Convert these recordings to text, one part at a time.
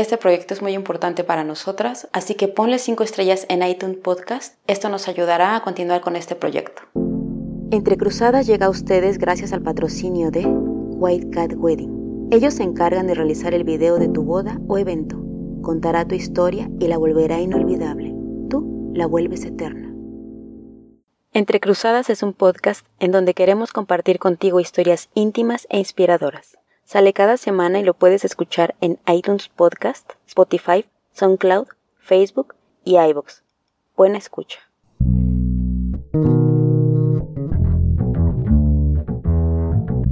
Este proyecto es muy importante para nosotras, así que ponle 5 estrellas en iTunes Podcast. Esto nos ayudará a continuar con este proyecto. Entre Cruzadas llega a ustedes gracias al patrocinio de White Cat Wedding. Ellos se encargan de realizar el video de tu boda o evento. Contará tu historia y la volverá inolvidable. Tú la vuelves eterna. Entre Cruzadas es un podcast en donde queremos compartir contigo historias íntimas e inspiradoras. Sale cada semana y lo puedes escuchar en iTunes Podcast, Spotify, SoundCloud, Facebook y iVoox. Buena escucha.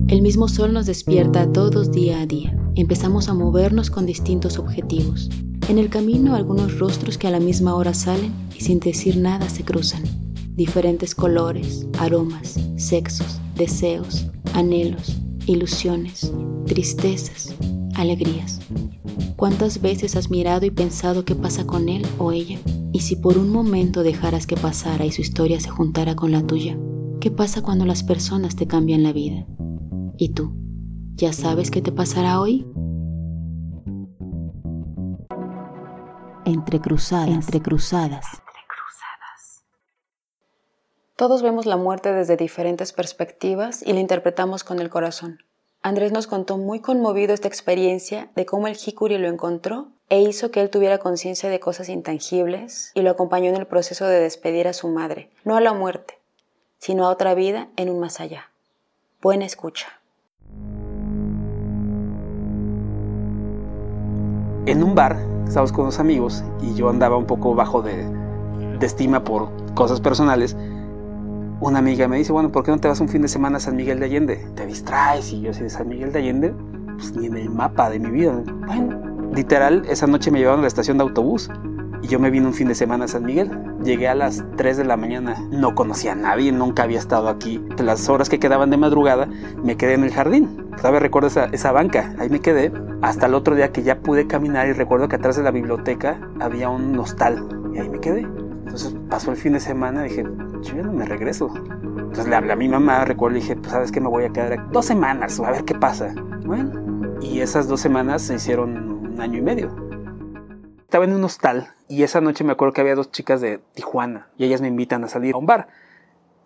El mismo sol nos despierta todos día a día. Empezamos a movernos con distintos objetivos. En el camino algunos rostros que a la misma hora salen y sin decir nada se cruzan. Diferentes colores, aromas, sexos, deseos, anhelos, ilusiones, tristezas, alegrías. ¿Cuántas veces has mirado y pensado qué pasa con él o ella? Y si por un momento dejaras que pasara y su historia se juntara con la tuya, ¿qué pasa cuando las personas te cambian la vida? ¿Y tú? ¿Ya sabes qué te pasará hoy? Entre cruzadas, entre cruzadas. Todos vemos la muerte desde diferentes perspectivas y la interpretamos con el corazón. Andrés nos contó muy conmovido esta experiencia de cómo el Hikuri lo encontró e hizo que él tuviera conciencia de cosas intangibles y lo acompañó en el proceso de despedir a su madre, no a la muerte, sino a otra vida en un más allá. Buena escucha. En un bar, estábamos con unos amigos y yo andaba un poco bajo de, de estima por cosas personales una amiga me dice, bueno, ¿por qué no te vas un fin de semana a San Miguel de Allende? Te distraes y yo soy de San Miguel de Allende, pues ni en el mapa de mi vida. Bueno, literal, esa noche me llevaron a la estación de autobús y yo me vine un fin de semana a San Miguel. Llegué a las 3 de la mañana, no conocía a nadie, nunca había estado aquí. Las horas que quedaban de madrugada me quedé en el jardín. Todavía recuerdo esa, esa banca, ahí me quedé hasta el otro día que ya pude caminar y recuerdo que atrás de la biblioteca había un hostal y ahí me quedé. Entonces pasó el fin de semana dije, no me regreso. Entonces le hablé a mi mamá, recuerdo, y dije, pues sabes que me voy a quedar dos semanas, a ver qué pasa. Bueno, y esas dos semanas se hicieron un año y medio. Estaba en un hostal y esa noche me acuerdo que había dos chicas de Tijuana y ellas me invitan a salir a un bar.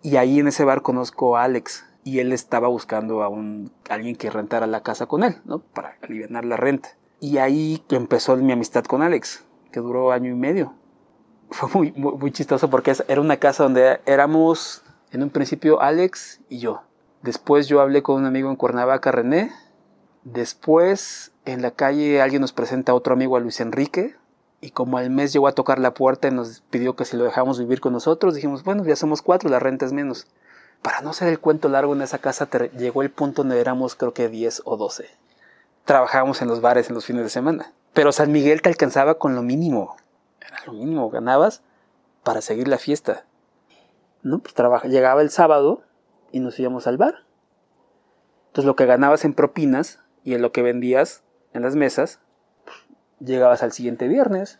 Y ahí en ese bar conozco a Alex y él estaba buscando a, un, alguien que rentara la casa con él, ¿no? Para aliviar la renta. Y ahí empezó mi amistad con Alex, que duró año y medio fue muy, chistoso porque era una casa donde éramos en un principio Alex y yo. Después yo hablé con un amigo en Cuernavaca, René. Después en la calle alguien nos presenta a otro amigo, a Luis Enrique. Y como al mes llegó a tocar la puerta y nos pidió que si lo dejamos vivir con nosotros, dijimos, bueno, ya somos cuatro, la renta es menos. Para no ser el cuento largo en esa casa, llegó el punto donde éramos creo que 10 o 12. Trabajábamos en los bares en los fines de semana. Pero San Miguel te alcanzaba con lo mínimo lo mínimo, ganabas para seguir la fiesta. ¿No? Pues trabaja, llegaba el sábado y nos íbamos al bar. Entonces lo que ganabas en propinas y en lo que vendías en las mesas, pues, llegabas al siguiente viernes.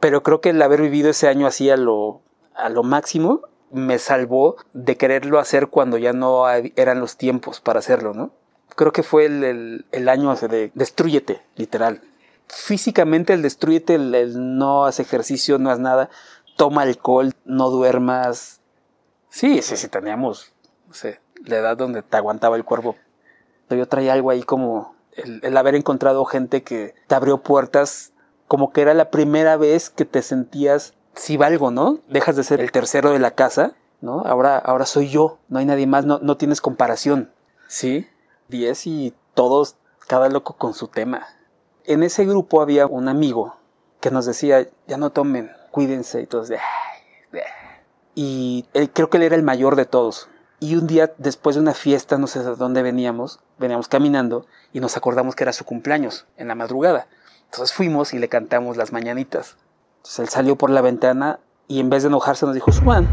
Pero creo que el haber vivido ese año así a lo, a lo máximo me salvó de quererlo hacer cuando ya no eran los tiempos para hacerlo, ¿no? Creo que fue el, el año de destruyete, literal físicamente el destruyete, el, no hace ejercicio, no hace nada, toma alcohol, no duermas. Sí, sí, sí, teníamos, no sé, la edad donde te aguantaba el cuerpo. Yo traía algo ahí como el, haber encontrado gente que te abrió puertas, como que era la primera vez que te sentías, si valgo, ¿no? Dejas de ser el tercero de la casa, ¿no? Ahora, ahora soy yo, no hay nadie más, no, no tienes comparación, ¿sí? Diez y todos, cada loco con su tema en ese grupo había un amigo que nos decía, ya no tomen, cuídense y todos de... Y creo que él era el mayor de todos. Y un día, después de una fiesta, no sé de dónde veníamos, veníamos caminando y nos acordamos que era su cumpleaños, en la madrugada. Entonces fuimos y le cantamos las mañanitas. Entonces él salió por la ventana y en vez de enojarse nos dijo, suban.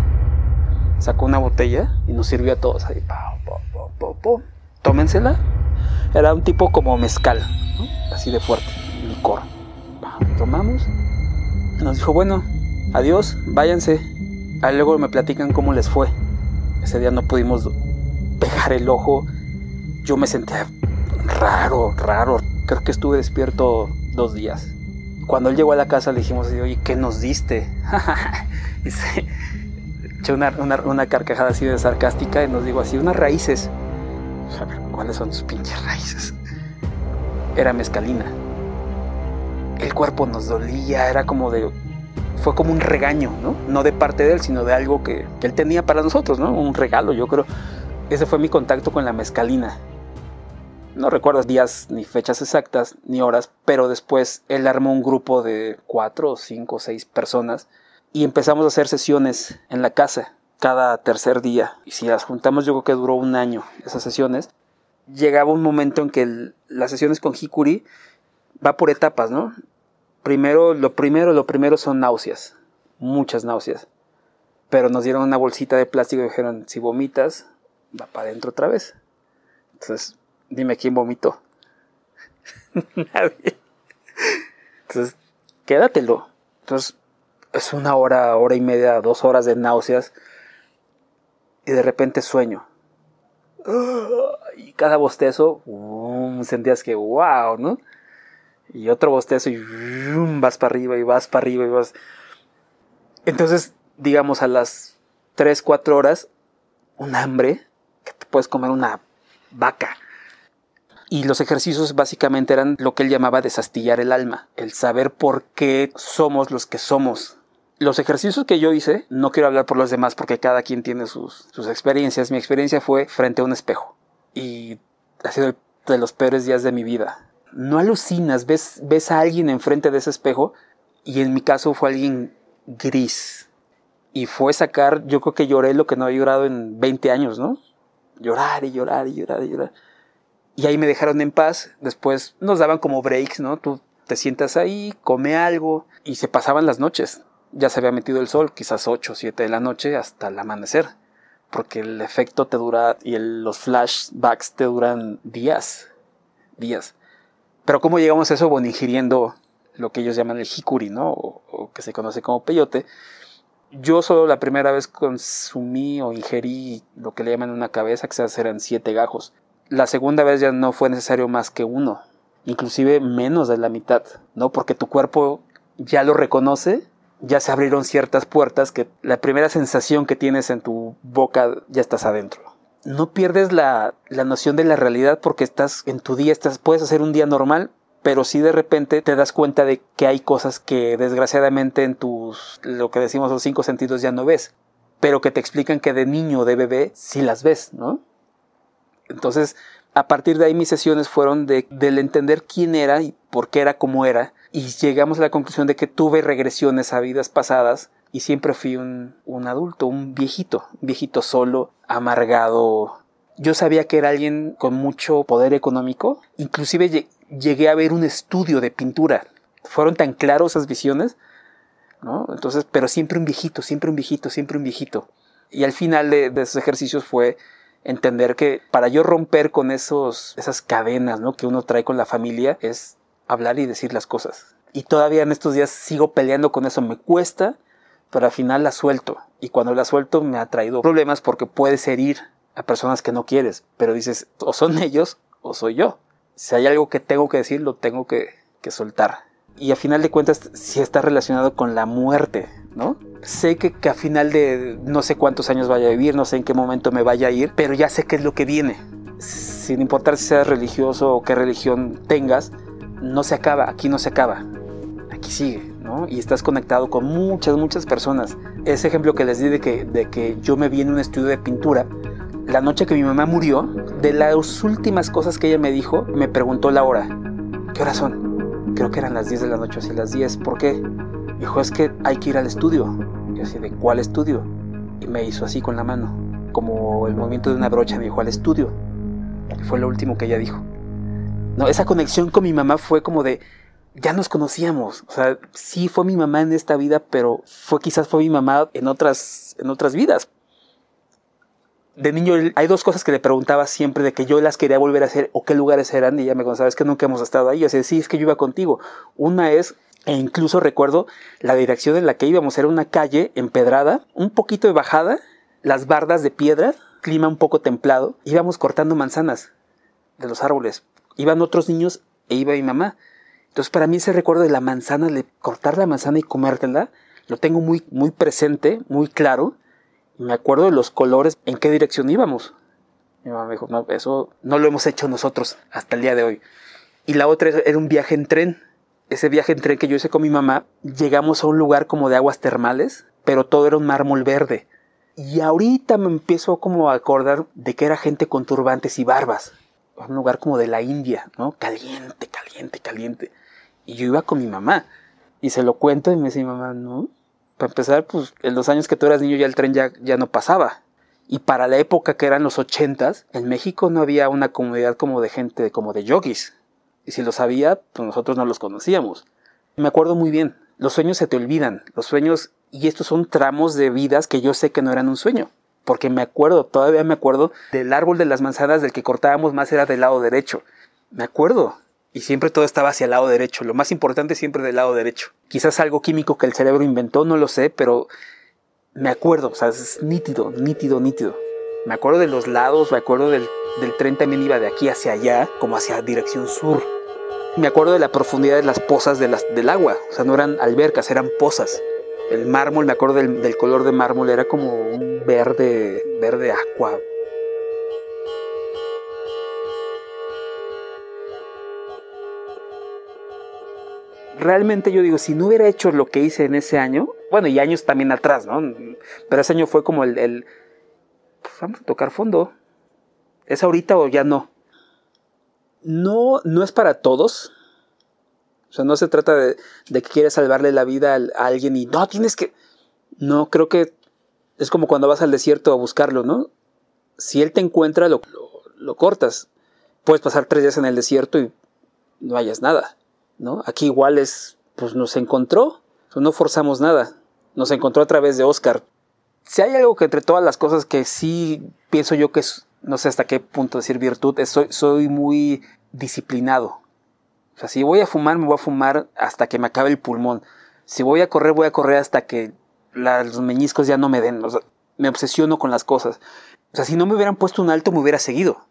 Sacó una botella y nos sirvió a todos ahí. Tómensela. Era un tipo como mezcal así de fuerte, el coro. Tomamos. Nos dijo, bueno, adiós, váyanse. Ahí luego me platican cómo les fue. Ese día no pudimos pegar el ojo. Yo me sentía raro, raro. Creo que estuve despierto dos días. Cuando él llegó a la casa le dijimos, oye, ¿qué nos diste? y se echó una, una, carcajada así de sarcástica y nos dijo así, unas raíces. A ver, ¿cuáles son tus pinches raíces? Era mezcalina. El cuerpo nos dolía, era como de... Fue como un regaño, ¿no? No de parte de él, sino de algo que, que él tenía para nosotros, ¿no? Un regalo, yo creo. Ese fue mi contacto con la mezcalina no recuerdo días ni fechas exactas ni horas, pero después él armó un grupo de cuatro, cinco, seis personas y empezamos a hacer sesiones en la casa cada tercer día. Y si las juntamos, yo creo que duró un año esas sesiones. Llegaba un momento en que las sesiones con Hikuri va por etapas, ¿no? Primero, lo primero, lo primero son náuseas, muchas náuseas. Pero nos dieron una bolsita de plástico y dijeron, si vomitas, va para adentro otra vez. Entonces Dime quién vomitó. Nadie. Entonces, quédatelo. Entonces, es una hora, hora y media, dos horas de náuseas. Y de repente sueño. Y cada bostezo, sentías que wow, ¿no? Y otro bostezo y vas para arriba y vas para arriba y vas. Entonces, digamos a las 3, 4 horas, un hambre que te puedes comer una vaca. Y los ejercicios básicamente eran lo que él llamaba desastillar el alma, el saber por qué somos los que somos. Los ejercicios que yo hice, no quiero hablar por los demás porque cada quien tiene sus, experiencias, mi experiencia fue frente a un espejo. Y ha sido de los peores días de mi vida. No alucinas, ves, ves a alguien enfrente de ese espejo y en mi caso fue alguien gris. Y fue sacar, yo creo que lloré lo que no había llorado en 20 años, ¿no? Llorar y llorar y llorar y llorar. Y ahí me dejaron en paz. Después nos daban como breaks, ¿no? Tú te sientas ahí, come algo y se pasaban las noches. Ya se había metido el sol, quizás 8 o 7 de la noche hasta el amanecer. Porque el efecto te dura y los flashbacks te duran días. Días. Pero ¿cómo llegamos a eso? Bueno, ingiriendo lo que ellos llaman el hikuri, ¿no? O, que se conoce como peyote. Yo solo la primera vez consumí o ingerí lo que le llaman una cabeza, que se eran siete gajos la segunda vez ya no fue necesario más que uno, inclusive menos de la mitad, ¿no? Porque tu cuerpo ya lo reconoce, ya se abrieron ciertas puertas que la primera sensación que tienes en tu boca ya estás adentro. No pierdes la, la noción de la realidad porque estás en tu día, estás, puedes hacer un día normal, pero si de repente te das cuenta de que hay cosas que desgraciadamente en tus, lo que decimos los cinco sentidos ya no ves, pero que te explican que de niño o de bebé sí las ves, ¿no? Entonces, a partir de ahí mis sesiones fueron de, del entender quién era y por qué era como era. Y llegamos a la conclusión de que tuve regresiones a vidas pasadas y siempre fui un, un adulto, un viejito, viejito solo, amargado. Yo sabía que era alguien con mucho poder económico. Inclusive llegué a ver un estudio de pintura. Fueron tan claros esas visiones, ¿no? Entonces, pero siempre un viejito, siempre un viejito, siempre un viejito. Y al final de, de esos ejercicios fue entender que para yo romper con esos, esas cadenas ¿no? que uno trae con la familia es hablar y decir las cosas. Y todavía en estos días sigo peleando con eso, me cuesta, pero al final la suelto. Y cuando la suelto me ha traído problemas porque puedes herir a personas que no quieres, pero dices, o son ellos o soy yo. Si hay algo que tengo que decir, lo tengo que, que soltar. Y a final de cuentas, si está relacionado con la muerte, ¿no? Sé que, que a final de no sé cuántos años vaya a vivir, no sé en qué momento me vaya a ir, pero ya sé qué es lo que viene. Sin importar si seas religioso o qué religión tengas, no se acaba, aquí no se acaba, aquí sigue, ¿no? Y estás conectado con muchas, muchas personas. Ese ejemplo que les di de que, de que yo me vi en un estudio de pintura, la noche que mi mamá murió, de las últimas cosas que ella me dijo, me preguntó la hora. ¿Qué horas son? Creo que eran las 10 de la noche, así las 10. ¿Por qué? Dijo, es que hay que ir al estudio. Y así, ¿de cuál estudio? Y me hizo así con la mano, como el movimiento de una brocha, me dijo, al estudio. Y fue lo último que ella dijo. No, esa conexión con mi mamá fue como de, ya nos conocíamos. O sea, sí fue mi mamá en esta vida, pero fue quizás fue mi mamá en otras, en otras vidas. De niño hay dos cosas que le preguntaba siempre de que yo las quería volver a hacer o qué lugares eran y ella me contaba, es que nunca hemos estado ahí. O sea, sí, es que yo iba contigo. Una es e incluso recuerdo la dirección en la que íbamos. Era una calle empedrada, un poquito de bajada, las bardas de piedra, clima un poco templado. Íbamos cortando manzanas de los árboles. Iban otros niños e iba mi mamá. Entonces para mí ese recuerdo de la manzana, de cortar la manzana y comértela, lo tengo muy, muy presente, muy claro. Me acuerdo de los colores, en qué dirección íbamos. Mi mamá me dijo, no, eso no lo hemos hecho nosotros hasta el día de hoy. Y la otra era un viaje en tren. Ese viaje en tren que yo hice con mi mamá, llegamos a un lugar como de aguas termales, pero todo era un mármol verde. Y ahorita me empiezo como a acordar de que era gente con turbantes y barbas. Un lugar como de la India, ¿no? Caliente, caliente, caliente. Y yo iba con mi mamá. Y se lo cuento y me dice mi mamá, no. Para empezar, pues en los años que tú eras niño ya el tren ya, ya no pasaba. Y para la época que eran los ochentas, en México no había una comunidad como de gente, como de yogis. Y si lo sabía, pues nosotros no los conocíamos. Me acuerdo muy bien, los sueños se te olvidan, los sueños, y estos son tramos de vidas que yo sé que no eran un sueño. Porque me acuerdo, todavía me acuerdo del árbol de las manzanas del que cortábamos más era del lado derecho. Me acuerdo, y siempre todo estaba hacia el lado derecho. Lo más importante siempre del lado derecho. Quizás algo químico que el cerebro inventó, no lo sé, pero me acuerdo, o sea, es nítido, nítido, nítido. Me acuerdo de los lados, me acuerdo del, del tren también iba de aquí hacia allá, como hacia dirección sur. Me acuerdo de la profundidad de las pozas de las, del agua, o sea, no eran albercas, eran pozas. El mármol, me acuerdo del, color de mármol, era como un verde, verde agua, realmente yo digo, si no hubiera hecho lo que hice en ese año, bueno, y años también atrás, ¿no? Pero ese año fue como el, pues vamos a tocar fondo. ¿Es ahorita o ya no? No, no es para todos. O sea, no se trata de, que quieres salvarle la vida a, alguien y no, tienes que... No, creo que es como cuando vas al desierto a buscarlo, ¿no? Si él te encuentra, lo, lo, lo cortas. Puedes pasar tres días en el desierto y no hayas nada. ¿no? Aquí igual es, pues nos encontró, no forzamos nada, nos encontró a través de Oscar. Si hay algo que entre todas las cosas que sí pienso yo que es, no sé hasta qué punto decir virtud, es soy, soy muy disciplinado. O sea, si voy a fumar, me voy a fumar hasta que me acabe el pulmón. Si voy a correr, voy a correr hasta que los meñiscos ya no me den. O sea, me obsesiono con las cosas. O sea, si no me hubieran puesto un alto, me hubiera seguido.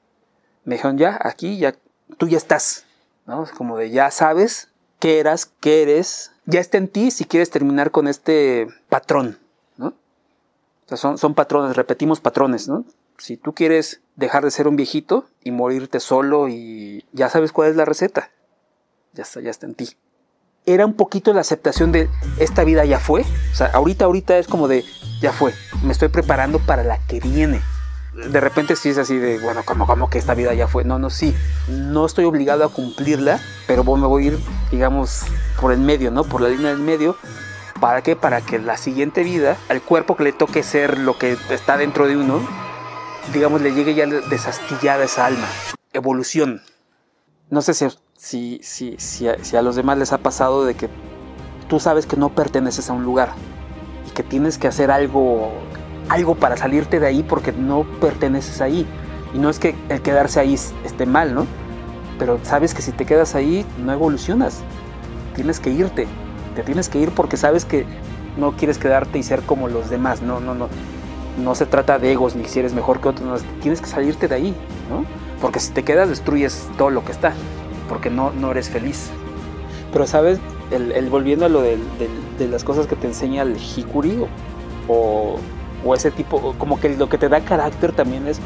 Me dijeron, ya, aquí, ya, tú ya estás. ¿no? Como de ya sabes qué eras, qué eres, ya está en ti si quieres terminar con este patrón, ¿no? O sea, son, son patrones, repetimos patrones, ¿no? Si tú quieres dejar de ser un viejito y morirte solo y ya sabes cuál es la receta, ya está, ya está en ti. Era un poquito la aceptación de esta vida ya fue, o sea, ahorita, ahorita es como de ya fue, me estoy preparando para la que viene de repente sí es así de, bueno, como, como que esta vida ya fue. No, no, sí. No estoy obligado a cumplirla, pero me voy a ir, digamos, por el medio, ¿no? Por la línea del medio. ¿Para qué? Para que la siguiente vida, al cuerpo que le toque ser lo que está dentro de uno, digamos, le llegue ya desastillada esa alma. Evolución. No sé si, si, si, si, a, si a los demás les ha pasado de que tú sabes que no perteneces a un lugar y que tienes que hacer algo algo para salirte de ahí porque no perteneces ahí. Y no es que el quedarse ahí esté mal, ¿no? Pero sabes que si te quedas ahí no evolucionas. Tienes que irte. Te tienes que ir porque sabes que no quieres quedarte y ser como los demás. No, no, no. No se trata de egos ni si eres mejor que otros. tienes que salirte de ahí, ¿no? Porque si te quedas destruyes todo lo que está. Porque no, no eres feliz. Pero sabes, el, volviendo a lo de, las cosas que te enseña el Hikuri o o ese tipo, como que lo que te da carácter también es,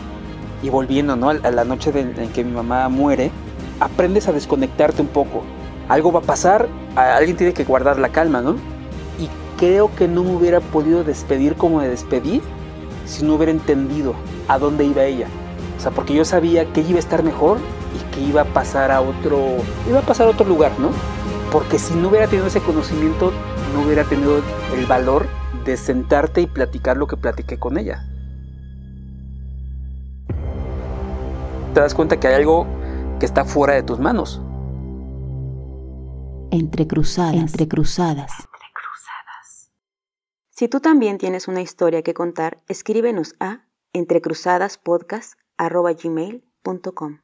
y volviendo ¿no? a la noche en que mi mamá muere, aprendes a desconectarte un poco. Algo va a pasar, alguien tiene que guardar la calma, ¿no? Y creo que no me hubiera podido despedir como me despedí si no hubiera entendido a dónde iba ella. O sea, porque yo sabía que iba a estar mejor que iba a pasar a otro, iba a pasar a otro lugar, ¿no? Porque si no hubiera tenido ese conocimiento, no hubiera tenido el valor de sentarte y platicar lo que platiqué con ella. Te das cuenta que hay algo que está fuera de tus manos. Entre cruzadas. Entre cruzadas. Si tú también tienes una historia que contar, escríbenos a entrecruzaдаspodcast.gmail.com